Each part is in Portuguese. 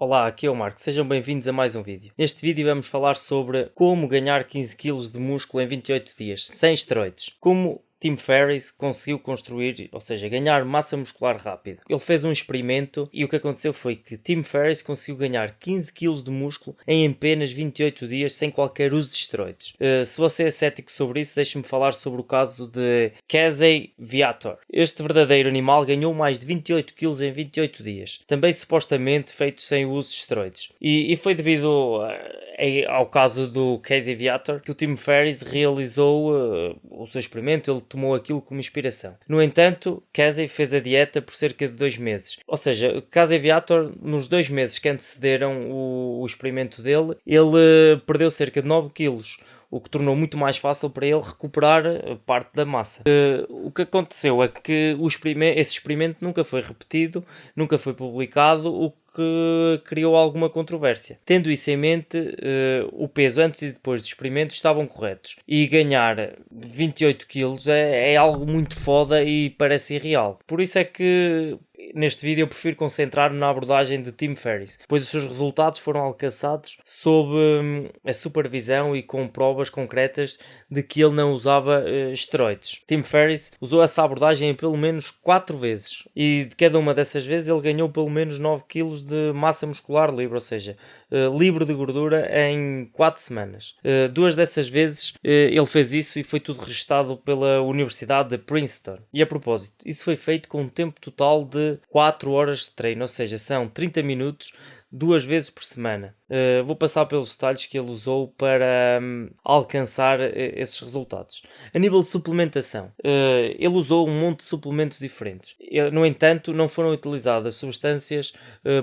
Olá, aqui é o Marco, sejam bem-vindos a mais um vídeo. Neste vídeo vamos falar sobre como ganhar 15 kg de músculo em 28 dias, sem esteroides. Como Tim Ferriss conseguiu construir, ou seja, ganhar massa muscular rápida. Ele fez um experimento e o que aconteceu foi que Tim Ferriss conseguiu ganhar 15 kg de músculo em apenas 28 dias sem qualquer uso de esteroides. Uh, se você é cético sobre isso, deixe-me falar sobre o caso de Casey Viator. Este verdadeiro animal ganhou mais de 28 kg em 28 dias, também supostamente feito sem o uso de esteroides. E, e foi devido a, ao caso do Casey Viator que o Tim Ferriss realizou uh, o seu experimento. Ele tomou aquilo como inspiração. No entanto, Casey fez a dieta por cerca de dois meses. Ou seja, Casey Viator, nos dois meses que antecederam o, o experimento dele, ele perdeu cerca de 9 quilos o que tornou muito mais fácil para ele recuperar parte da massa. Uh, o que aconteceu é que experimento, esse experimento nunca foi repetido, nunca foi publicado, o que criou alguma controvérsia. Tendo isso em mente, uh, o peso antes e depois do experimento estavam corretos. E ganhar 28 kg é, é algo muito foda e parece irreal. Por isso é que neste vídeo eu prefiro concentrar-me na abordagem de Tim Ferriss, pois os seus resultados foram alcançados sob hum, a supervisão e com provas concretas de que ele não usava uh, esteroides. Tim Ferriss usou essa abordagem pelo menos 4 vezes e de cada uma dessas vezes ele ganhou pelo menos 9 kg de massa muscular livre, ou seja, uh, livre de gordura em 4 semanas. Uh, duas dessas vezes ele fez isso e foi tudo registado pela Universidade de Princeton. E a propósito, isso foi feito com um tempo total de 4 horas de treino, ou seja, são 30 minutos duas vezes por semana. Uh, vou passar pelos detalhes que ele usou para um, alcançar uh, esses resultados. A nível de suplementação, uh, ele usou um monte de suplementos diferentes. no entanto, não foram utilizadas substâncias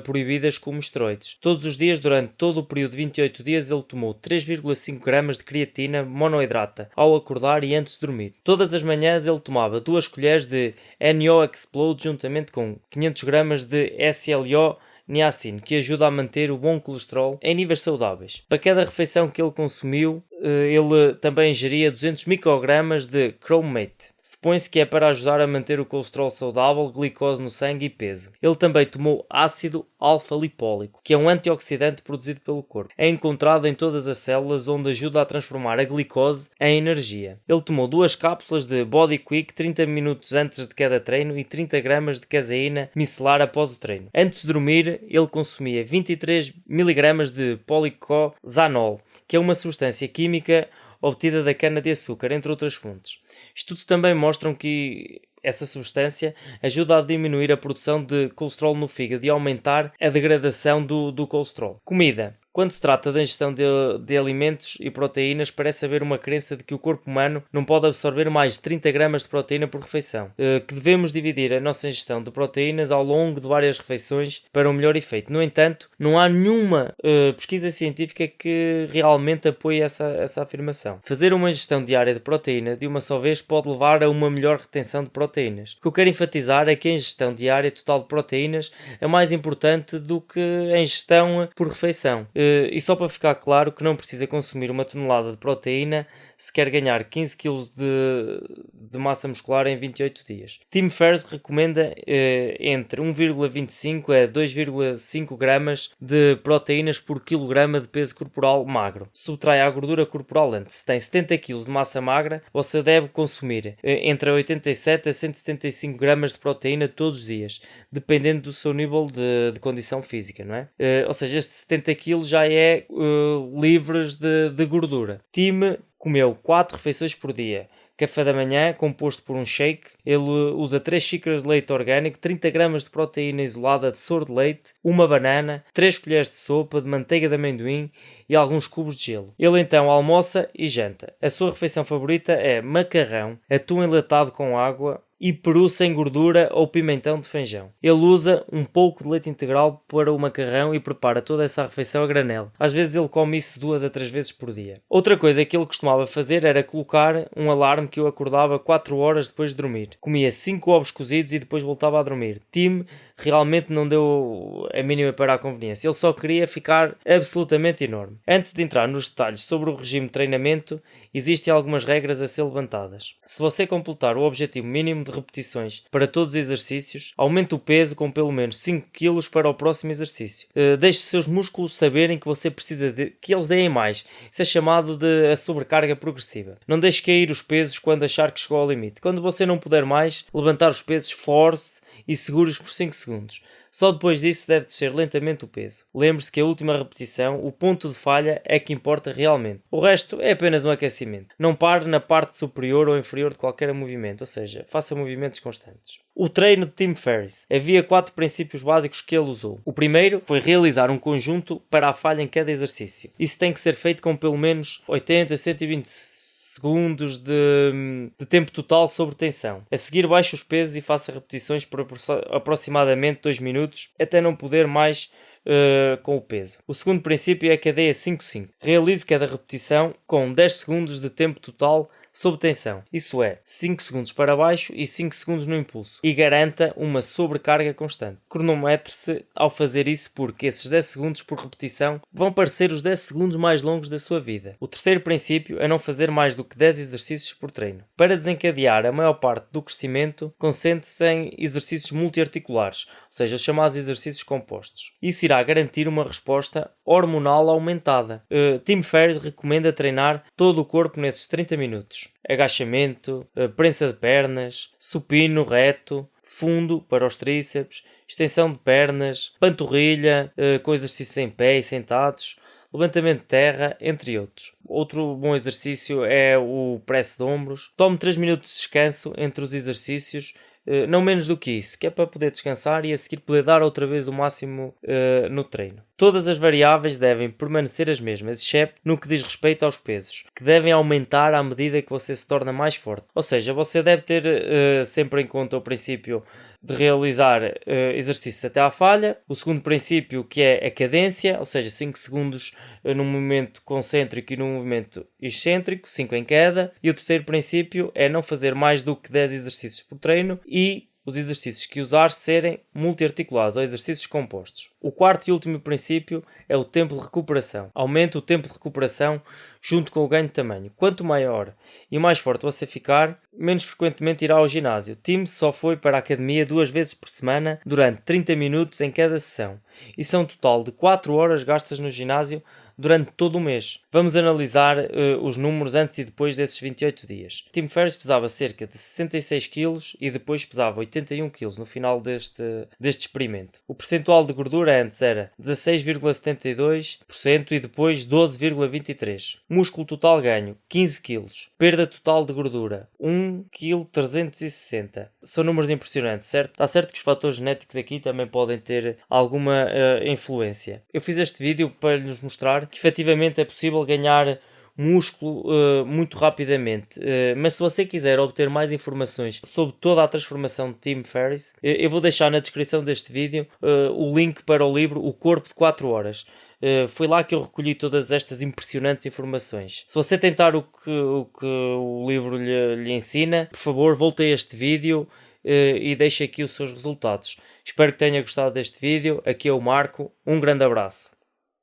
proibidas como esteroides. Todos os dias, durante todo o período de 28 dias, ele tomou 3,5 gramas de creatina monoidrata ao acordar e antes de dormir. Todas as manhãs ele tomava 2 colheres de NO Explode juntamente com 500 gramas de SLO niacin, que ajuda a manter o bom colesterol em níveis saudáveis. Para cada refeição que ele consumiu, ele também ingeria 200 microgramas de chromate. Supõe-se que é para ajudar a manter o colesterol saudável, glicose no sangue e peso. Ele também tomou ácido alfa-lipólico, que é um antioxidante produzido pelo corpo. É encontrado em todas as células, onde ajuda a transformar a glicose em energia. Ele tomou duas cápsulas de Body Quick 30 minutos antes de cada treino e 30 gramas de caseína micelar após o treino. Antes de dormir, ele consumia 23 mg de policozanol, que é uma substância química obtida da cana-de-açúcar, entre outras fontes. Estudos também mostram que essa substância ajuda a diminuir a produção de colesterol no fígado e aumentar a degradação do, do colesterol. Comida. Quando se trata da ingestão de, de, alimentos e proteínas, parece haver uma crença de que o corpo humano não pode absorver mais de 30 gramas de proteína por refeição, eh, que devemos dividir a nossa ingestão de proteínas ao longo de várias refeições para um melhor efeito. No entanto, não há nenhuma uh, pesquisa científica que realmente apoie essa, essa afirmação. Fazer uma ingestão diária de proteína de uma só vez pode levar a uma melhor retenção de proteínas. O que eu quero enfatizar é que a ingestão diária total de proteínas é mais importante do que a ingestão por refeição. Uh, e só para ficar claro que não precisa consumir uma tonelada de proteína se quer ganhar 15 kg de, de massa muscular em 28 dias. Tim Ferriss recomenda eh, entre 1,25 a 2,5 gramas de proteínas por quilograma de peso corporal magro. Subtrai a gordura corporal antes. Se tem 70 kg de massa magra, você deve consumir eh, entre 87 a 175 gramas de proteína todos os dias, dependendo do seu nível de, de condição física, não é? Eh, ou seja, este 70 kg já é uh, livres de, de gordura. Tim comeu 4 refeições por dia. Café da manhã, composto por um shake. Ele usa 3 xícaras de leite orgânico, 30 gramas de proteína isolada de soro de leite, uma banana, 3 colheres de sopa de manteiga de amendoim e alguns cubos de gelo. Ele então almoça e janta. A sua refeição favorita é macarrão, atum enlatado com água, e peru sem gordura ou pimentão de feijão. Ele usa um pouco de leite integral para o macarrão e prepara toda essa refeição a granel. Às vezes ele come isso duas a três vezes por dia. Outra coisa que ele costumava fazer era colocar um alarme que o acordava 4 horas depois de dormir. Comia 5 ovos cozidos e depois voltava a dormir. Tim realmente não deu a mínima para a conveniência. Ele só queria ficar absolutamente enorme. Antes de entrar nos detalhes sobre o regime de treinamento, existem algumas regras a ser levantadas. Se você completar o objetivo mínimo de repetições para todos os exercícios, aumente o peso com pelo menos 5 kg para o próximo exercício. Uh, deixe seus músculos saberem que você precisa de que eles deem mais. Isso é chamado de a sobrecarga progressiva. Não deixe cair os pesos quando achar que chegou ao limite. Quando você não puder mais, levantar os pesos, force e segure-os por 5 segundos. Só depois disso deve descer lentamente o peso. Lembre-se que a última repetição, o ponto de falha, é que importa realmente. O resto é apenas um aquecimento. Não pare na parte superior ou inferior de qualquer movimento, ou seja, faça movimentos constantes. O treino de Tim Ferriss. Havia quatro princípios básicos que ele usou. O primeiro foi realizar um conjunto para a falha em cada exercício. Isso tem que ser feito com pelo menos 80 a 120 segundos de, de, tempo total sobre tensão. A seguir, baixe os pesos e faça repetições por aproximadamente 2 minutos até não poder mais uh, com o peso. O segundo princípio é a cadeia 5-5. Realize cada repetição com 10 segundos de tempo total sob tensão, isso é, 5 segundos para baixo e 5 segundos no impulso, e garanta uma sobrecarga constante. Cronometre-se ao fazer isso porque esses 10 segundos por repetição vão parecer os 10 segundos mais longos da sua vida. O terceiro princípio é não fazer mais do que 10 exercícios por treino. Para desencadear a maior parte do crescimento, concentre-se em exercícios multiarticulares, ou seja, os chamados exercícios compostos. Isso irá garantir uma resposta hormonal aumentada. Uh, Tim Ferriss recomenda treinar todo o corpo nesses 30 minutos agachamento, eh, prensa de pernas, supino reto, fundo para os tríceps, extensão de pernas, panturrilha, eh, com exercícios em pé e sentados, levantamento de terra, entre outros. Outro bom exercício é o press de ombros. Tome 3 minutos de descanso entre os exercícios não menos do que isso, que é para poder descansar e a seguir poder dar outra vez o máximo uh, no treino. Todas as variáveis devem permanecer as mesmas, exceto no que diz respeito aos pesos, que devem aumentar à medida que você se torna mais forte. Ou seja, você deve ter uh, sempre em conta o princípio de realizar uh, exercícios até à falha. O segundo princípio que é a cadência, ou seja, 5 segundos uh, num movimento concêntrico e num movimento excêntrico, 5 em queda. E o terceiro princípio é não fazer mais do que 10 exercícios por treino e os exercícios que usar serem multiarticulados ou exercícios compostos. O quarto e último princípio é o tempo de recuperação. Aumente o tempo de recuperação junto com o ganho de tamanho. Quanto maior e mais forte você ficar, menos frequentemente irá ao ginásio. Tim só foi para a academia duas vezes por semana durante 30 minutos em cada sessão. Isso é um total de 4 horas gastas no ginásio durante todo o mês. Vamos analisar uh, os números antes e depois desses 28 dias. Tim Ferriss pesava cerca de 66 kg e depois pesava 81 kg no final deste, deste experimento. O percentual de gordura antes era 16,72% e depois 12,23%. Músculo total ganho 15 kg. Perda total de gordura 1 kg 360. São números impressionantes, certo? Está certo que os fatores genéticos aqui também podem ter alguma uh, influência. Eu fiz este vídeo para lhes que efetivamente é possível ganhar músculo uh, muito rapidamente. Uh, mas se você quiser obter mais informações sobre toda a transformação de Tim Ferriss, uh, eu vou deixar na descrição deste vídeo o link para o livro O Corpo de 4 Horas. foi lá que eu recolhi todas estas impressionantes informações. Se você tentar o que o, que o livro lhe, lhe ensina, por favor, volte a este vídeo e deixe aqui os seus resultados. Espero que tenha gostado deste vídeo. Aqui é o Marco. Um grande abraço.